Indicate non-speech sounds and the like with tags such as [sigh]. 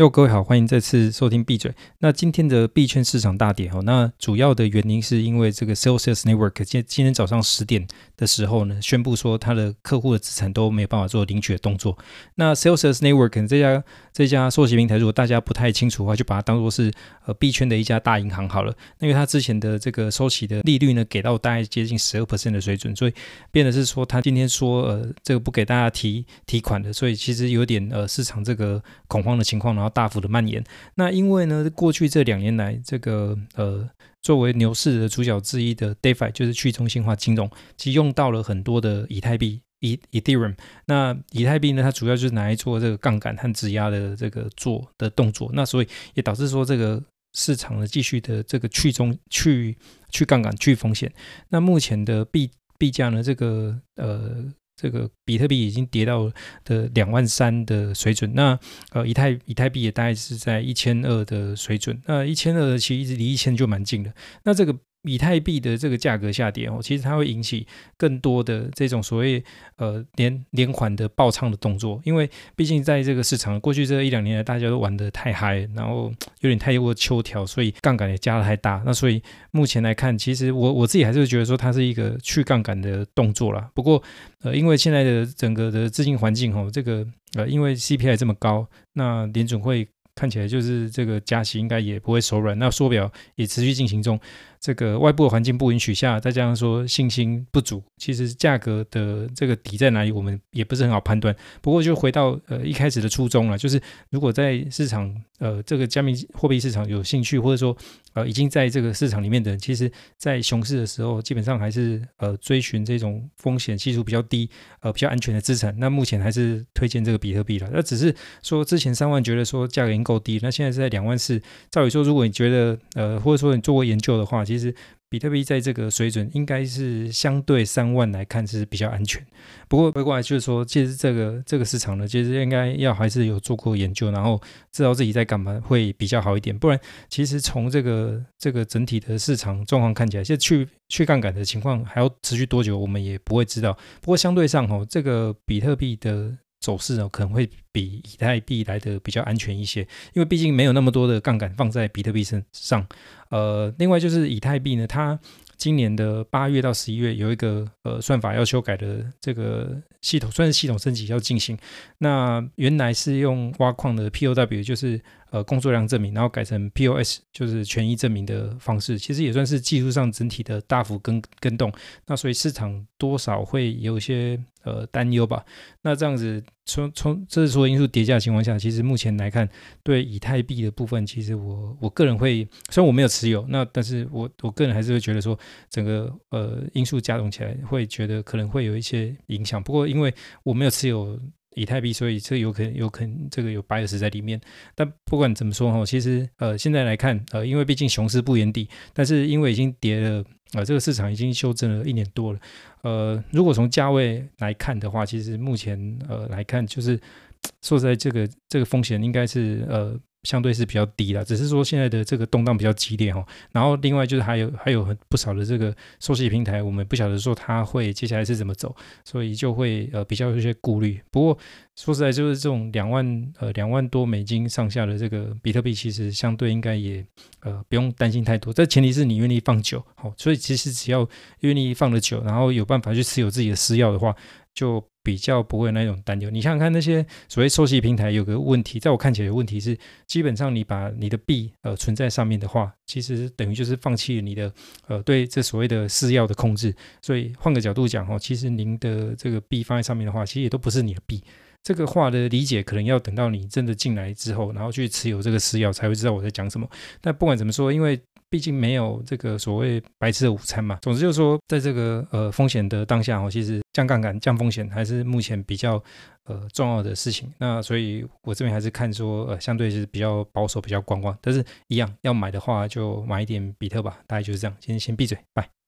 哟，各位好，欢迎再次收听闭嘴。那今天的币圈市场大跌哦，那主要的原因是因为这个 Celsius Network 今今天早上十点的时候呢，宣布说他的客户的资产都没有办法做领取的动作。那 Celsius Network 这家这家收息平台，如果大家不太清楚的话，就把它当做是呃币圈的一家大银行好了。那因为它之前的这个收息的利率呢，给到大概接近十二 percent 的水准，所以变的是说他今天说呃这个不给大家提提款的，所以其实有点呃市场这个恐慌的情况，然后。大幅的蔓延，那因为呢，过去这两年来，这个呃，作为牛市的主角之一的 DeFi，就是去中心化金融，其实用到了很多的以太币、以 Ethereum。那以太币呢，它主要就是拿来做这个杠杆和质押的这个做的动作，那所以也导致说这个市场呢继续的这个去中去去杠杆、去风险。那目前的币币价呢，这个呃。这个比特币已经跌到的两万三的水准，那呃以太以太币也大概是在一千二的水准，那一千二其实一直离一千就蛮近的，那这个。以太币的这个价格下跌哦，其实它会引起更多的这种所谓呃连连环的爆仓的动作，因为毕竟在这个市场过去这一两年来，大家都玩得太嗨，然后有点太过秋条，所以杠杆也加得太大。那所以目前来看，其实我我自己还是觉得说它是一个去杠杆的动作啦。不过呃，因为现在的整个的资金环境哦，这个呃因为 CPI 这么高，那联准会看起来就是这个加息应该也不会手软，那缩表也持续进行中。这个外部的环境不允许下，再加上说信心不足，其实价格的这个底在哪里，我们也不是很好判断。不过就回到呃一开始的初衷了，就是如果在市场呃这个加密货币市场有兴趣，或者说呃已经在这个市场里面的人，其实在熊市的时候，基本上还是呃追寻这种风险系数比较低、呃比较安全的资产。那目前还是推荐这个比特币了。那只是说之前三万觉得说价格已经够低，那现在是在两万四。照理说，如果你觉得呃或者说你做过研究的话，其实比特币在这个水准，应该是相对三万来看是比较安全。不过回过来就是说，其实这个这个市场呢，其实应该要还是有做过研究，然后知道自己在干嘛会比较好一点。不然，其实从这个这个整体的市场状况看起来，现在去去杠杆的情况还要持续多久，我们也不会知道。不过相对上哦，这个比特币的。走势呢，可能会比以太币来的比较安全一些，因为毕竟没有那么多的杠杆放在比特币身上。呃，另外就是以太币呢，它今年的八月到十一月有一个呃算法要修改的这个系统，算是系统升级要进行。那原来是用挖矿的 POW，就是。呃，工作量证明，然后改成 POS，就是权益证明的方式，其实也算是技术上整体的大幅更更动。那所以市场多少会有一些呃担忧吧。那这样子从从这是所有因素叠加的情况下，其实目前来看，对以太币的部分，其实我我个人会，虽然我没有持有，那但是我我个人还是会觉得说，整个呃因素加总起来，会觉得可能会有一些影响。不过因为我没有持有。以太币，所以这有可能有可能这个有 bias 在里面。但不管怎么说哈，其实呃现在来看呃，因为毕竟熊市不言底，但是因为已经跌了呃，这个市场已经修正了一年多了。呃，如果从价位来看的话，其实目前呃来看就是 [tsk] 说实在这个这个风险应该是呃。相对是比较低的，只是说现在的这个动荡比较激烈哈。然后另外就是还有还有很不少的这个收息平台，我们不晓得说它会接下来是怎么走，所以就会呃比较有一些顾虑。不过说实在，就是这种两万呃两万多美金上下的这个比特币，其实相对应该也呃不用担心太多。这前提是你愿意放久，好，所以其实只要愿意放的久，然后有办法去持有自己的私钥的话，就。比较不会有那种担忧。你想想看，那些所谓收息平台有个问题，在我看起来有问题是，基本上你把你的币呃存在上面的话，其实等于就是放弃了你的呃对这所谓的私钥的控制。所以换个角度讲哦，其实您的这个币放在上面的话，其实也都不是你的币。这个话的理解可能要等到你真的进来之后，然后去持有这个私钥，才会知道我在讲什么。但不管怎么说，因为毕竟没有这个所谓白吃的午餐嘛。总之就是说，在这个呃风险的当下哦，其实降杠杆、降风险还是目前比较呃重要的事情。那所以我这边还是看说呃相对是比较保守、比较观望。但是一样要买的话，就买一点比特吧。大概就是这样。今天先闭嘴，拜。